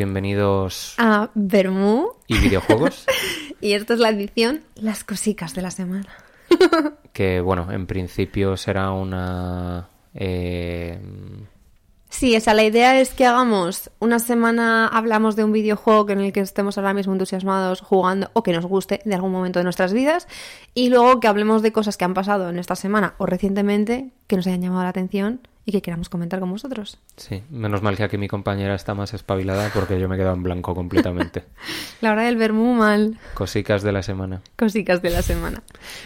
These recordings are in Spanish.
Bienvenidos a Bermú. y videojuegos. y esto es la edición Las cosicas de la semana. que bueno, en principio será una... eh, Sí, esa, la idea es que hagamos una semana, hablamos de un videojuego en el que estemos ahora mismo entusiasmados jugando o que nos guste de algún momento de nuestras vidas y luego que hablemos de cosas que han pasado en esta semana o recientemente que nos hayan llamado la atención y que queramos comentar con vosotros. sí, menos mal que aquí mi compañera está más espabilada porque yo me he quedado en blanco completamente. La hora del ver muy mal. Cosicas de la semana. Cosicas de la semana.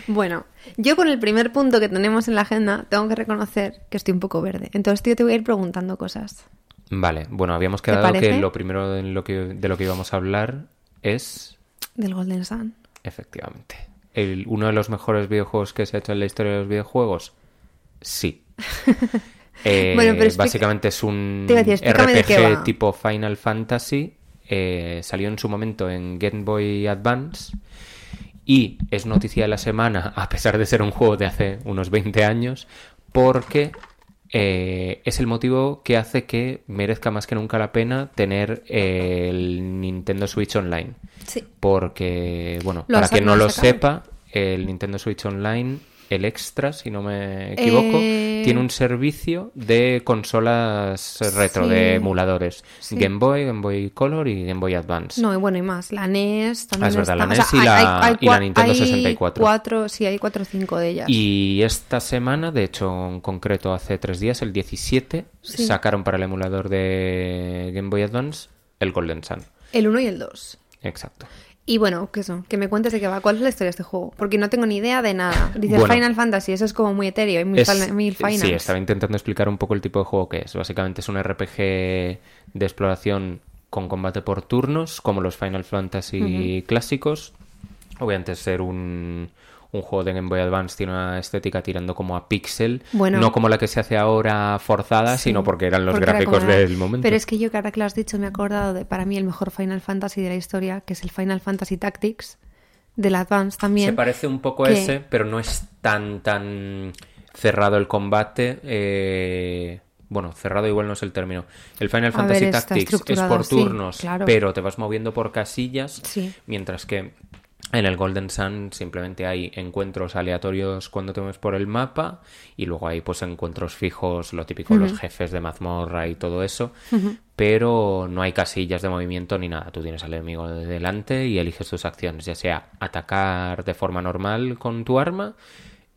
Bueno, yo con el primer punto que tenemos en la agenda tengo que reconocer que estoy un poco verde. Entonces yo te voy a ir preguntando cosas. Vale, bueno, habíamos ¿Te quedado que lo primero de lo que, de lo que íbamos a hablar es, Del Golden Sun. efectivamente, el, uno de los mejores videojuegos que se ha hecho en la historia de los videojuegos. Sí. Eh, Bueno, pero básicamente es un decir, RPG tipo Final Fantasy. eh, salió en su momento en Game Boy Advance. Y es noticia de la semana, a pesar de ser un juego de hace unos 20 años, porque eh, es el motivo que hace que merezca más que nunca la pena tener eh, el Nintendo Switch Online. Sí. Porque, bueno, para quien no lo sepa, el Nintendo Switch Online, el Extra, si no me equivoco, Eh, tiene un servicio de consolas retro, Sí. de emuladores. Sí. Game Boy, Game Boy Color y Game Boy Advance. No, y bueno, y más. La NES también Ah, es verdad, está. la O sea, NES y la- y la Nintendo hay 64. Cuatro, sí, hay cuatro o cinco de ellas. Y esta semana, de hecho, en concreto hace tres días, el 17, Sí. sacaron para el emulador de Game Boy Advance el Golden Sun. El 1 y el 2. Exacto. Y bueno, ¿qué son? Que me cuentes de qué va. ¿Cuál es la historia de este juego? Porque no tengo ni idea de nada. Dices Bueno. Final Fantasy, eso es como muy etéreo y muy, Es- fal- muy Final. Sí, estaba intentando explicar un poco el tipo de juego que es. Básicamente es un RPG de exploración con combate por turnos, como los Final Fantasy clásicos. Obviamente ser un, un juego de Game Boy Advance tiene una estética tirando como a pixel, Bueno. no como la que se hace ahora forzada, Sí, sino porque eran los porque gráficos era. del momento. Pero es que yo que ahora que lo has dicho me he acordado de para mí el mejor Final Fantasy de la historia, que es el Final Fantasy Tactics del Advance también. Se parece un poco a ese, pero no es tan tan cerrado el combate. eh, Bueno, cerrado igual no es el término. El Final A Fantasy ver, Tactics es por turnos, claro. pero te vas moviendo por casillas, Sí. mientras que en el Golden Sun simplemente hay encuentros aleatorios cuando te mueves por el mapa y luego hay pues encuentros fijos, lo típico, los jefes de mazmorra y todo eso, pero no hay casillas de movimiento ni nada. Tú tienes al enemigo de delante y eliges tus acciones, ya sea atacar de forma normal con tu arma,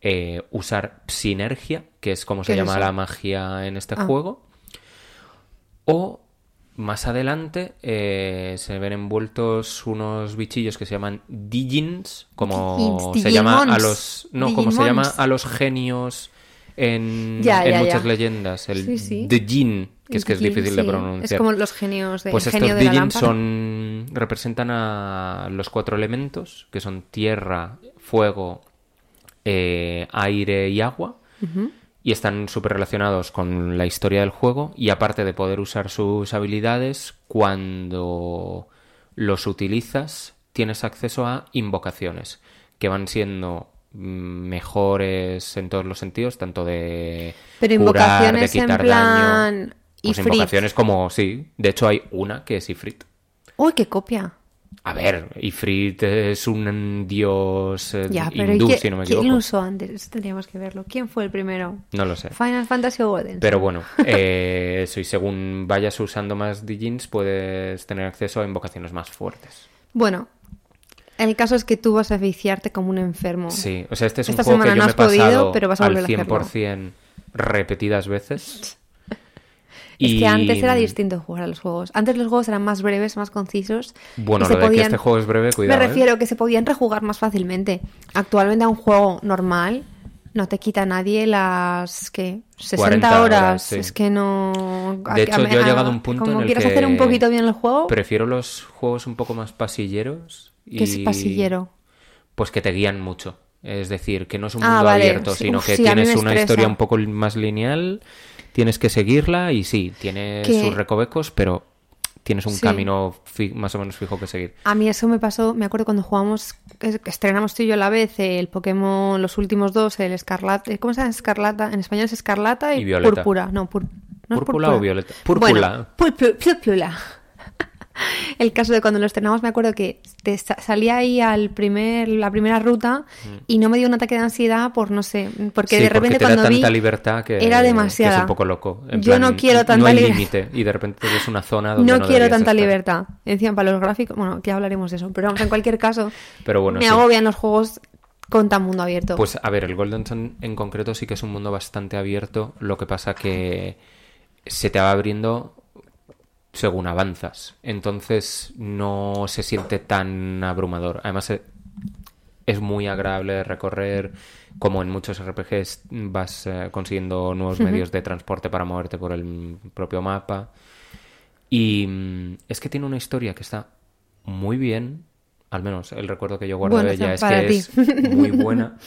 eh, usar sinergia, que es como se ¿Qué es llama eso? la magia en este Ah. juego, o más adelante eh, se ven envueltos unos bichillos que se llaman Digins, como Digins, se llama a los no, como se llama a los genios en, Ya, en ya, muchas ya. Leyendas, el sí. Que es que es difícil de pronunciar. Es como los genios de Pues estos de Digins son representan a los cuatro elementos, que son tierra, fuego, eh, aire y agua. Y están súper relacionados con la historia del juego. Y aparte de poder usar sus habilidades, cuando los utilizas, tienes acceso a invocaciones, que van siendo mm, mejores en todos los sentidos, tanto de Pero curar, de invocaciones en plan daño. Pues invocaciones como, sí. De hecho, hay una que es Ifrit. Uy, qué copia. A ver, Ifrit es un dios eh, Ya, pero ¿y hindú, si no me ¿quién equivoco. lo usó antes? Eso tendríamos que verlo. ¿Quién fue el primero? No lo sé. Final Fantasy o Golden? Pero bueno, eh, eso, y según vayas usando más Digins, puedes tener acceso a invocaciones más fuertes. Bueno, el caso es que tú vas a viciarte como un enfermo. Sí, o sea, este es Esta un juego que yo no me he has podido, pasado pero vas a al volver a hacerlo. 100% repetidas veces. Es Y- que antes era distinto jugar a los juegos. Antes los juegos eran más breves, más concisos. Bueno, se de que podían- este juego es breve, cuidado. Me ¿eh? refiero que se podían rejugar más fácilmente. Actualmente a un juego normal no te quita nadie las que 60 40 horas. horas, sí. Es que no. De hecho, yo he llegado a un punto como en el quieres que hacer un poquito bien el juego, Prefiero los juegos un poco más pasilleros. Y... que es pasillero. Pues que te guían mucho. Es decir, que no es un Ah, mundo vale. abierto, sino uf, que sí, tienes una historia un poco más lineal, tienes que seguirla y sí, tiene Que- sus recovecos, pero tienes un Sí. camino más o menos fijo que seguir. A mí eso me pasó, me acuerdo cuando jugamos, estrenamos tú y yo a la vez el Pokémon, los últimos dos, el Escarlata, ¿cómo se llama? Escarlata, en español es Escarlata y. Púrpura, no, pur- no es ¿Púrpura o violeta? Púrpura. Bueno, púrpura. el caso de cuando lo estrenamos, me acuerdo que te sa- salía ahí al primer, la primera ruta y no me dio un ataque de ansiedad por no sé, porque Sí, de repente porque te da cuando vi tanta libertad que, era que demasiada. es un poco loco. En Yo plan, no quiero tanta No hay libertad. límite y de repente es una zona donde no, no, quiero tanta estar. libertad. Encima para los gráficos, bueno, ya hablaremos de eso, pero vamos, en cualquier caso, Pero bueno, me sí. agobian los juegos con tan mundo abierto. Pues a ver, el Golden Sun en concreto sí que es un mundo bastante abierto, lo que pasa que se te va abriendo según avanzas, entonces no se siente tan abrumador. Además eh, es muy agradable recorrer, como en muchos RPGs vas eh, consiguiendo nuevos medios de transporte para moverte por el propio mapa. Y mm, es que tiene una historia que está muy bien, al menos el recuerdo que yo guardo Bueno, de ella es que ti. es muy buena.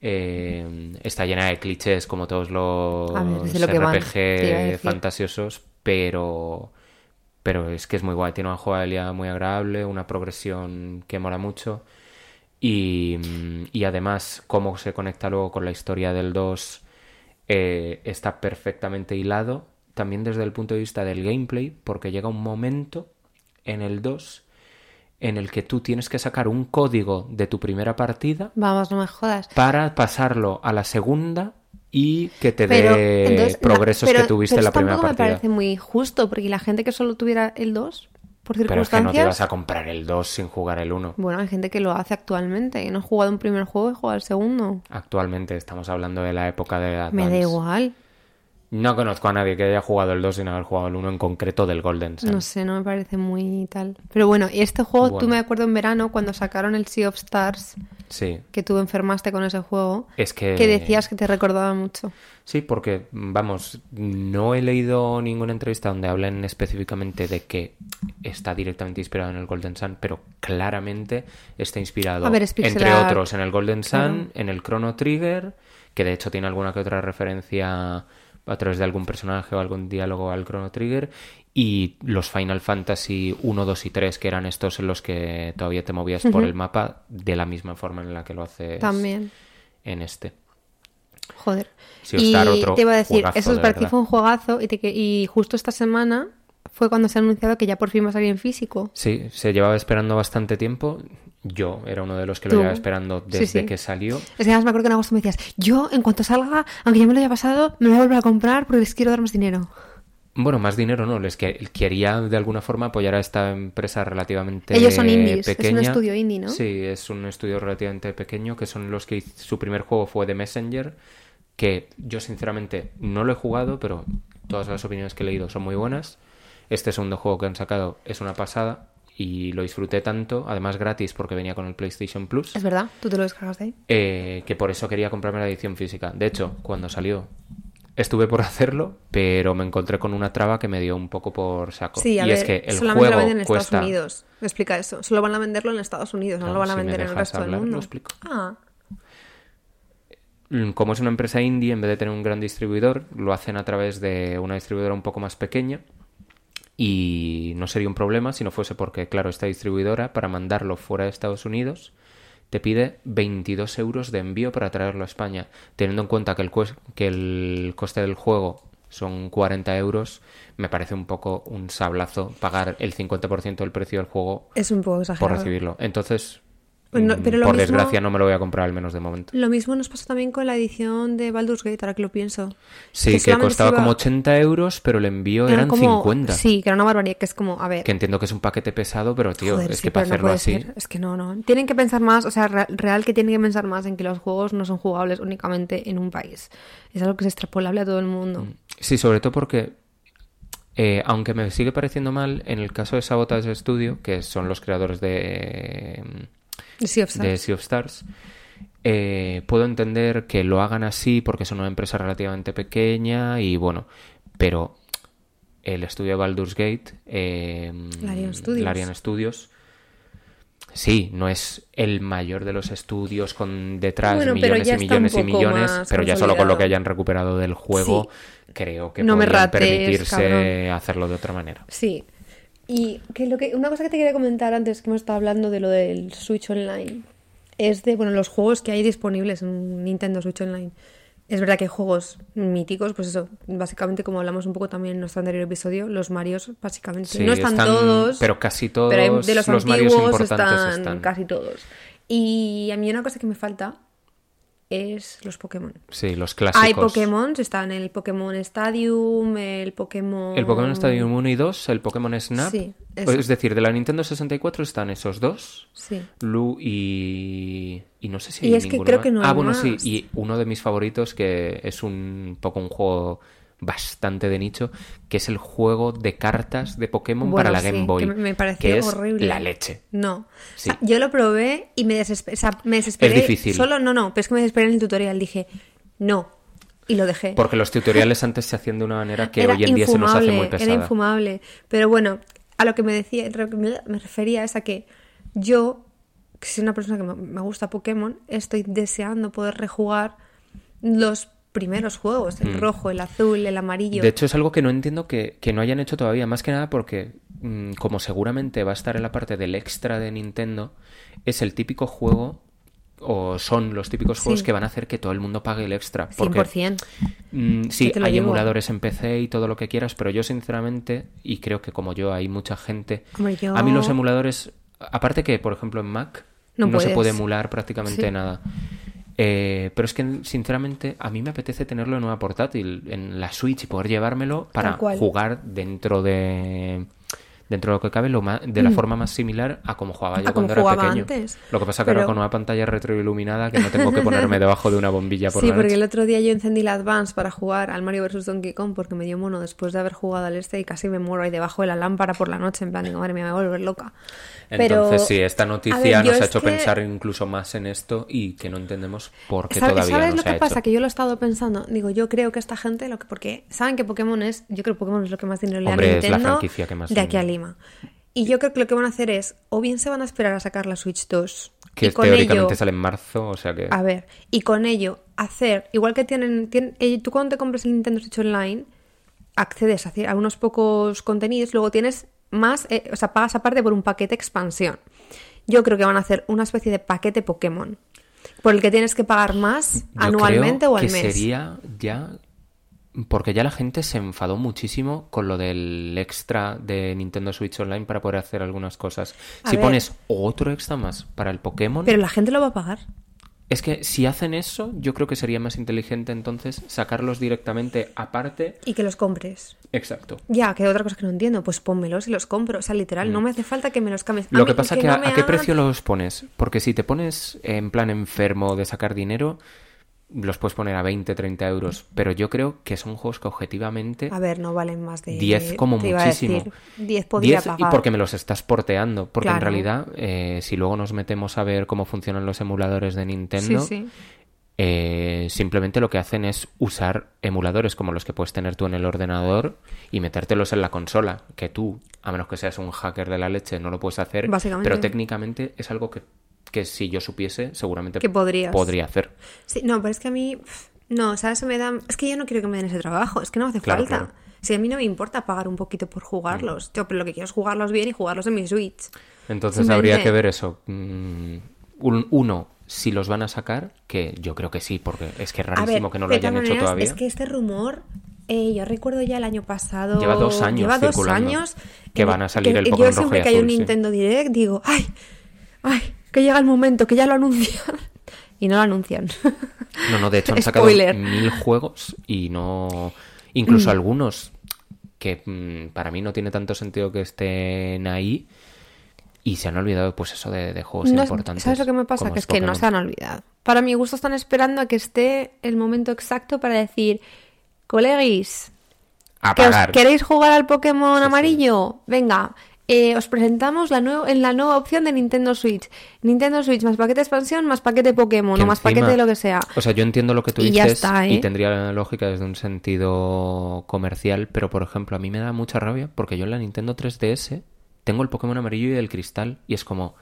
Eh, está llena de clichés como todos los ver, lo RPG fantasiosos, pero pero es que es muy guay. Tiene una jugabilidad muy agradable, una progresión que mola mucho. Y, mm, y además, cómo se conecta luego con la historia del 2 eh, está perfectamente hilado. También desde el punto de vista del gameplay, porque llega un momento en el 2 en el que tú tienes que sacar un código de tu primera partida Vamos, no me jodas. para pasarlo a la segunda y que te dé no, progresos pero- que tuviste pero en la primera tampoco partida. me parece muy justo, porque la gente que solo tuviera el 2, por Pero es que circunstancias... no te vas a comprar el 2 sin jugar el 1. Bueno, hay gente que lo hace actualmente. No he jugado un primer juego y jugado el segundo. Actualmente estamos hablando de la época de Advance. Me da igual. No conozco a nadie que haya jugado el 2 sin haber jugado el 1 en concreto del Golden Sun. No sé, no me parece muy tal. Pero bueno, y este juego, tú me acuerdo en verano cuando sacaron el Sea of Stars, Sí, que tú enfermaste con ese juego, es que... que decías que te recordaba mucho. Sí, porque, vamos, no he leído ninguna entrevista donde hablen específicamente de que está directamente inspirado en el Golden Sun, pero claramente está inspirado, A ver, es entre otros, en el Golden Sun, Claro. en el Chrono Trigger, que de hecho tiene alguna que otra referencia a través de algún personaje o algún diálogo al Chrono Trigger, y los Final Fantasy 1, 2 y 3, que eran estos en los que todavía te movías por el mapa de la misma forma en la que lo haces También. en este. Joder. Of y otro te iba a decir, eso es de para ti fue un juegazo y, te y justo esta semana fue cuando se ha anunciado que ya por fin va a salir en físico. Sí, se llevaba esperando bastante tiempo. Yo era uno de los que lo llevaba esperando desde sí. que salió. Es que además me acuerdo que en agosto me decías, yo en cuanto salga, aunque ya me lo haya pasado, me lo voy a volver a comprar porque les quiero dar más dinero. Bueno, más dinero no, les que quería de alguna forma apoyar a esta empresa relativamente Ellos son indies, es un estudio indie, ¿no? Sí, es un estudio relativamente pequeño que son los que su primer juego fue The Messenger, que yo sinceramente no lo he jugado, pero todas las opiniones que he leído son muy buenas. Este segundo juego que han sacado es una pasada y lo disfruté tanto, además gratis porque venía con el PlayStation Plus. Es verdad, tú te lo descargas de ahí. eh, que por eso quería comprarme la edición física. De hecho, cuando salió estuve por hacerlo, pero me encontré con una traba que me dio un poco por saco. Sí, a y ver, es que el solamente lo venden en cuesta... Estados Unidos. Explica eso. Solo van a venderlo en Estados Unidos, no, No, lo van a si me vender en el resto del mundo. lo explico. Ah, Mm, Como es una empresa indie, en vez de tener un gran distribuidor, lo hacen a través de una distribuidora un poco más pequeña. Y no sería un problema si no fuese porque, claro, esta distribuidora, para mandarlo fuera de Estados Unidos, te pide 22 euros de envío para traerlo a España. Teniendo en cuenta que el, que el coste del juego son 40 euros, me parece un poco un sablazo pagar el 50% del precio del juego es un poco por exagerado. recibirlo. Entonces, no- mm, pero por mismo- desgracia, no me lo voy a comprar al menos de momento. Lo mismo nos pasó también con la edición de Baldur's Gate, ahora que lo pienso. Sí, que, costaba iba- como 80 euros, pero el envío Era eran como- 50. Sí, que era una barbaridad, que es como, a ver... Que entiendo que es un paquete pesado, pero tío, Joder, es sí, que para no hacerlo así. ser. Es que no, no. Tienen que pensar más, o sea, re- real que tienen que pensar más en que los juegos no son jugables únicamente en un país. Es algo que es extrapolable a todo el mundo. Sí, sobre todo porque, eh, aunque me sigue pareciendo mal, en el caso de Sabotage Studio, que son los creadores de, Of de. Sea of Stars, eh, puedo entender que lo hagan así porque son una empresa relativamente pequeña y bueno, pero el estudio de Baldur's Gate, eh, Larian Studios. Larian Studios, sí, no es el mayor de los estudios con detrás Bueno, millones y millones y millones, pero ya solo con lo que hayan recuperado del juego, creo que No me rates, permitirse cabrón. hacerlo de otra manera. Sí. Y que lo que, una cosa que te quería comentar antes que hemos estado hablando de lo del Switch Online es de bueno los juegos que hay disponibles en Nintendo Switch Online. Es verdad que hay juegos míticos, pues eso, básicamente como hablamos un poco también en nuestro anterior episodio, los Marios, básicamente. Sí, no están, todos, Pero casi todos pero hay- de los, los Marios antiguos importantes están, están. casi todos. Y a mí una cosa que me falta es los Pokémon. Sí, los clásicos. Hay Pokémon, están el Pokémon Stadium, el Pokémon... El Pokémon Stadium 1 y 2, el Pokémon Snap. Sí, eso. es decir, de la Nintendo 64 están esos dos. Sí. Lu y. Y no sé si Y hay es que creo más. que no Ah, hay bueno, sí. Y uno de mis favoritos, que es un poco un juego bastante de nicho, que es el juego de cartas de Pokémon Bueno, para la sí, Game Boy. que me- pareció que es horrible. La leche. No. Sí. O sea, yo lo probé y me. O sea, me desesperé. Es difícil. Solo, no, no, pero es que me desesperé en el tutorial. Dije, no. Y lo dejé. Porque los tutoriales antes se hacían de una manera que Era hoy en día se nos hace muy pesada. Era infumable. Pero bueno, a lo que me decía, me, refería es a que yo, que soy una persona que me gusta Pokémon, estoy deseando poder rejugar los primeros juegos, el rojo, el azul, el amarillo. Mm. De hecho, es algo que no entiendo que, que no hayan hecho todavía. Más que nada porque, mm, como seguramente va a estar en la parte del extra de Nintendo, es el típico juego, o son los típicos juegos Sí. que van a hacer que todo el mundo pague el extra. Porque, 100%. mm, sí, hay digo. emuladores en PC y todo lo que quieras, pero yo sinceramente, y creo que como yo hay mucha gente, Hombre, yo- a mí los emuladores, aparte que, por ejemplo, en Mac No se puede emular prácticamente Sí. nada. Eh, pero es que, sinceramente, a mí me apetece tenerlo en una portátil, en la Switch, y poder llevármelo para jugar dentro de dentro de lo que cabe lo ma- de la forma más similar a como jugaba yo Mm. A cuando era pequeño. antes. Lo que pasa que ahora con una pantalla retroiluminada que no tengo que ponerme debajo de una bombilla por Sí, la porque noche. el otro día yo encendí la Advance para jugar al Mario vs. Donkey Kong porque me dio mono después de haber jugado al este y casi me muero ahí debajo de la lámpara por la noche. En plan, digo, madre mía, me voy a volver loca. Entonces, sí, esta noticia ver, nos ha hecho que- pensar incluso más en esto y que no entendemos por qué ¿Sabes, todavía ¿sabes no lo se ha que hecho. pasa? Que yo lo he estado pensando. Digo, yo creo que esta gente, lo que, porque saben que Pokémon es, yo creo que Pokémon es lo que más dinero le da es la Nintendo franquicia que más de aquí a Y yo creo que lo que van a hacer es, o bien se van a esperar a sacar la Switch 2 Que y con teóricamente ello, sale en marzo, o sea que... a ver, y con ello hacer, igual que tienen, tienen eh, tú cuando te compres el Nintendo Switch Online, accedes a, a unos pocos contenidos, luego tienes más, eh, o sea, pagas aparte por un paquete expansión. Yo creo que van a hacer una especie de paquete Pokémon, por el que tienes que pagar más Yo anualmente creo o al que mes. sería ya... Porque ya la gente se enfadó muchísimo con lo del extra de Nintendo Switch Online para poder hacer algunas cosas. A si ver. pones otro extra más para el Pokémon, Pero la gente lo va a pagar. es que si hacen eso, yo creo que sería más inteligente entonces sacarlos directamente aparte. Y que los compres. Exacto. Ya, que otra cosa que no entiendo, pues pónmelos y los compro. O sea, literal, no me hace falta que me los cambies. A Mm. Lo mí que pasa que que, no a, qué precio los pones, porque si te pones en plan enfermo de sacar dinero, los puedes poner a 20, 30 euros, pero yo creo que son juegos que objetivamente A ver, no valen más de 10 como te iba a muchísimo. decir, 10 podría 10 y pagar. porque me los estás porteando, porque en realidad eh, si luego nos metemos a ver cómo funcionan los emuladores de Nintendo, Sí, sí. eh, simplemente lo que hacen es usar emuladores como los que puedes tener tú en el ordenador y metértelos en la consola, que tú, a menos que seas un hacker de la leche, no lo puedes hacer, Básicamente. pero técnicamente es algo que, que si yo supiese, seguramente Que podrías. podría hacer. Sí, no, pero es que a mí. No, eso me da. Es que yo no quiero que me den ese trabajo, es que no me hace Claro, falta. claro. Si a mí no me importa pagar un poquito por jugarlos. Yo, pero lo que quiero es jugarlos bien y jugarlos en mi Switch. Entonces habría que ver eso. Mm, un- uno, si los van a sacar, que yo creo que sí, porque es que es ver, rarísimo que no lo hayan hecho maneras, todavía. Es que este rumor, eh, yo recuerdo ya el año pasado. Lleva dos años Lleva dos años. que van a salir el Yo Pokémon siempre rojo y que hay un sí. Nintendo Direct digo, ¡ay! ¡ay! Que llega el momento, que ya lo anuncian. Y no lo anuncian. No, no, de hecho han sacado mil juegos y no. Mm. Incluso algunos que mm, para mí no tiene tanto sentido que estén ahí y se han olvidado, pues eso, de, de juegos No, importantes. ¿Sabes lo que me pasa? Que es que no se han olvidado. Para mi gusto están esperando a que esté el momento exacto para decir, coleguis, A ¿que os pagar. ¿queréis jugar al Pokémon Sí, amarillo? Venga, eh, os presentamos la en la nueva opción de Nintendo Switch. Nintendo Switch más paquete de expansión, más paquete Pokémon Que o más encima- paquete de lo que sea. O sea, yo entiendo lo que tú Y dices está, y ¿eh? tendría lógica desde un sentido comercial, pero por ejemplo, a mí me da mucha rabia porque yo en la Nintendo 3DS tengo el Pokémon amarillo y el cristal y es como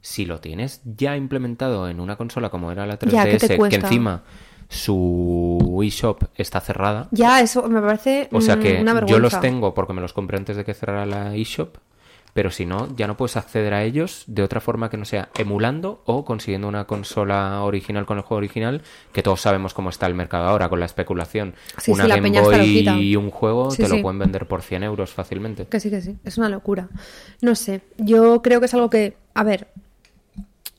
si lo tienes ya implementado en una consola como era la 3DS, Ya, ¿qué te que encima su eShop está cerrada. Ya, eso me parece O sea mm, que una yo los tengo porque me los compré antes de que cerrara la eShop, pero si no, ya no puedes acceder a ellos de otra forma que no sea emulando o consiguiendo una consola original con el juego original, que todos sabemos cómo está el mercado ahora con la especulación. Sí, una sí, Game Boy y un juego Sí, te lo pueden vender por 100 euros fácilmente. Que sí, que sí. Es una locura. No sé. Yo creo que es algo que. A ver.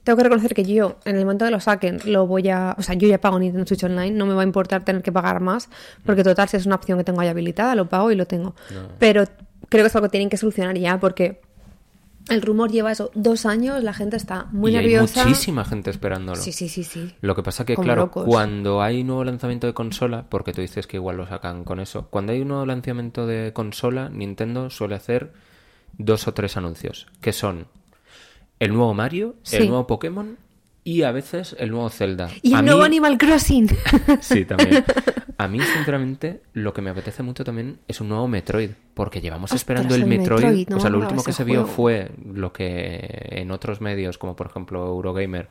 Tengo que reconocer que yo, en el momento de lo saquen, lo voy a. O sea, yo ya pago Nintendo Switch Online, no me va a importar tener que pagar más, porque total, si es una opción que tengo ahí habilitada, lo pago y lo tengo. Pero creo que es algo que tienen que solucionar ya, porque el rumor lleva eso, dos años, la gente está muy y nerviosa. hay muchísima gente esperándolo. Sí, sí, sí, sí. Lo que pasa que, Como claro, locos. cuando hay nuevo lanzamiento de consola, porque tú dices que igual lo sacan con eso, cuando hay un nuevo lanzamiento de consola, Nintendo suele hacer dos o tres anuncios, que son el nuevo Mario, Sí. el nuevo Pokémon y a veces el nuevo Zelda. Y A el mí- nuevo Animal Crossing. Sí, también. A mí, sinceramente, lo que me apetece mucho también es un nuevo Metroid, porque llevamos Ostras, esperando el Metroid. Metroid, no o sea, lo último que se vio fue lo que en otros medios, como por ejemplo Eurogamer,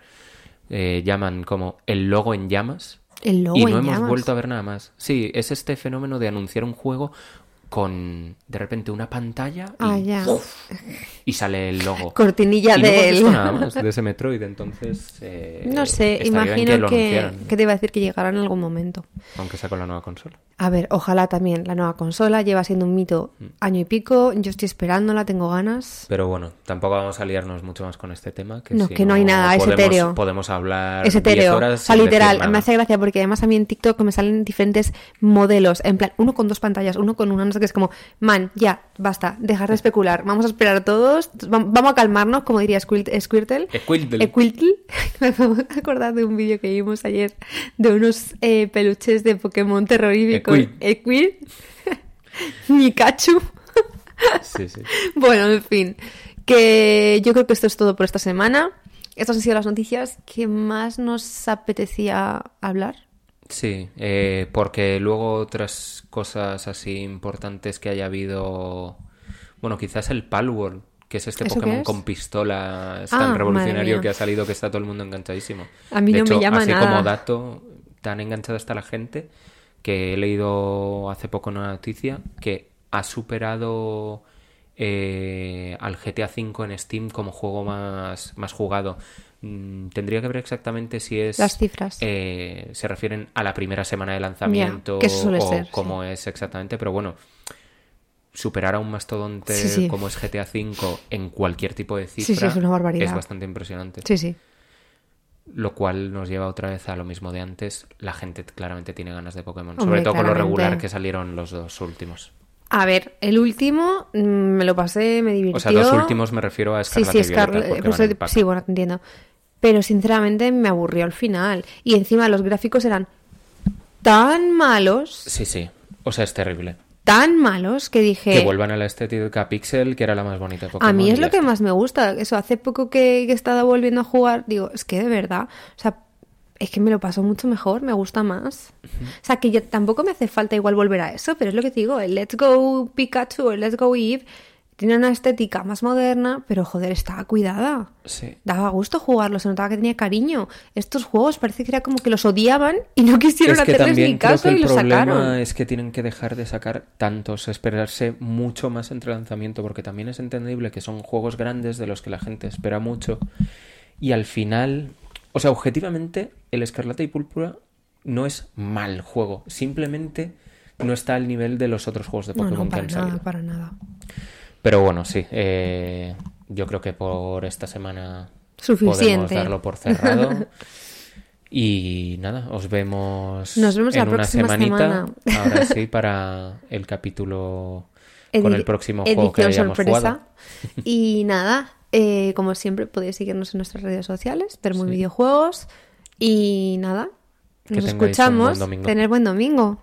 eh, llaman como el logo en llamas. El logo y no en hemos llamas. vuelto a ver nada más. Sí, es este fenómeno de anunciar un juego con de repente una pantalla y, Ah, ya. y sale el logo. Cortinilla y no nada más de ese Metroid, entonces... eh, No sé, imagino que, anunciaran, que te iba a decir que llegará en algún momento. Aunque sea con la nueva consola. A ver, ojalá también la nueva consola lleva siendo un mito Mm. año y pico. Yo estoy esperándola, tengo ganas. Pero bueno, tampoco vamos a liarnos mucho más con este tema. Que No, si que no hay nada, es podemos, etéreo. Podemos hablar Es 10 etéreo. horas O sea, literal, me hace gracia porque además a mí en TikTok me salen diferentes modelos. En plan, uno con dos pantallas, uno con una, no sé qué, es como, man, ya, basta, dejar de especular. Vamos a esperar todos, vam- vamos a calmarnos, como diría Squirt- Squirtle. Squirtle. Squirtle. Me acabo de acordar de un vídeo que vimos ayer de unos eh, peluches de Pokémon terroríficos. Squirt. Squirt. Pikachu. Sí, sí. Bueno, en fin, que yo creo que esto es todo por esta semana. Estas han sido las noticias que más nos apetecía hablar. Sí, eh, porque luego otras cosas así importantes que haya habido. Bueno, quizás el Palworld, que es este ¿Eso Pokémon es? con pistola Ah, tan madre revolucionario que ha salido que está todo el mundo enganchadísimo. A mí De no me hecho, llama así nada. como dato, tan enganchada está la gente que he leído hace poco una noticia que ha superado eh, al GTA V en Steam como juego más, más jugado. Mm, Tendría que ver exactamente si es... Las cifras. eh, se refieren a la primera semana de lanzamiento suele o ser, sí. cómo es exactamente, pero bueno, superar a un mastodonte Sí, sí. como es GTA V en cualquier tipo de cifra es una barbaridad. es bastante impresionante. Sí, sí. Lo cual nos lleva otra vez a lo mismo de antes. La gente claramente tiene ganas de Pokémon. Hombre, sobre todo con lo regular que salieron los dos últimos. A ver, el último mm, me lo pasé, me divirtió. O sea, los últimos me refiero a Sí, Scarlet sí, Violeta, Scarlet. sí, bueno, te entiendo. Pero sinceramente me aburrió al final. Y encima los gráficos eran tan malos, Sí, sí. O sea, es terrible. Tan malos, que dije... Que vuelvan a la estética Pixel, que era la más bonita de Pokémon. A mí es lo que más me gusta. Eso, hace poco que, que he estado volviendo a jugar, digo, es que de verdad, o sea, es que me lo paso mucho mejor, me gusta más. O sea, que yo, tampoco me hace falta igual volver a eso, pero es lo que te digo, el Let's Go Pikachu, el Let's Go Eve, tiene una estética más moderna, pero joder, estaba cuidada. Sí. Daba gusto jugarlo, se notaba que tenía cariño. Estos juegos parece que era como que los odiaban y no quisieron Es que hacerles ni creo caso que el y los problema sacaron. es que tienen que dejar de sacar tantos, esperarse mucho más entre lanzamiento, porque también es entendible que son juegos grandes de los que la gente espera mucho. Y al final, o sea, objetivamente, el Escarlata y Púrpura no es mal juego, simplemente no está al nivel de los otros juegos de No, Pokémon no, que para han nada, salido. para nada. Pero bueno, sí, eh, yo creo que por esta semana Suficiente. podemos darlo por cerrado. Y nada, os vemos, Nos vemos la en una próxima semanita. semana. Ahora sí, para el capítulo con el próximo juego que hayamos sorpresa. jugado. Y nada, eh, como siempre podéis seguirnos en nuestras redes sociales, ver muy Sí. videojuegos. Y nada, nos escuchamos. buen. Tener buen domingo.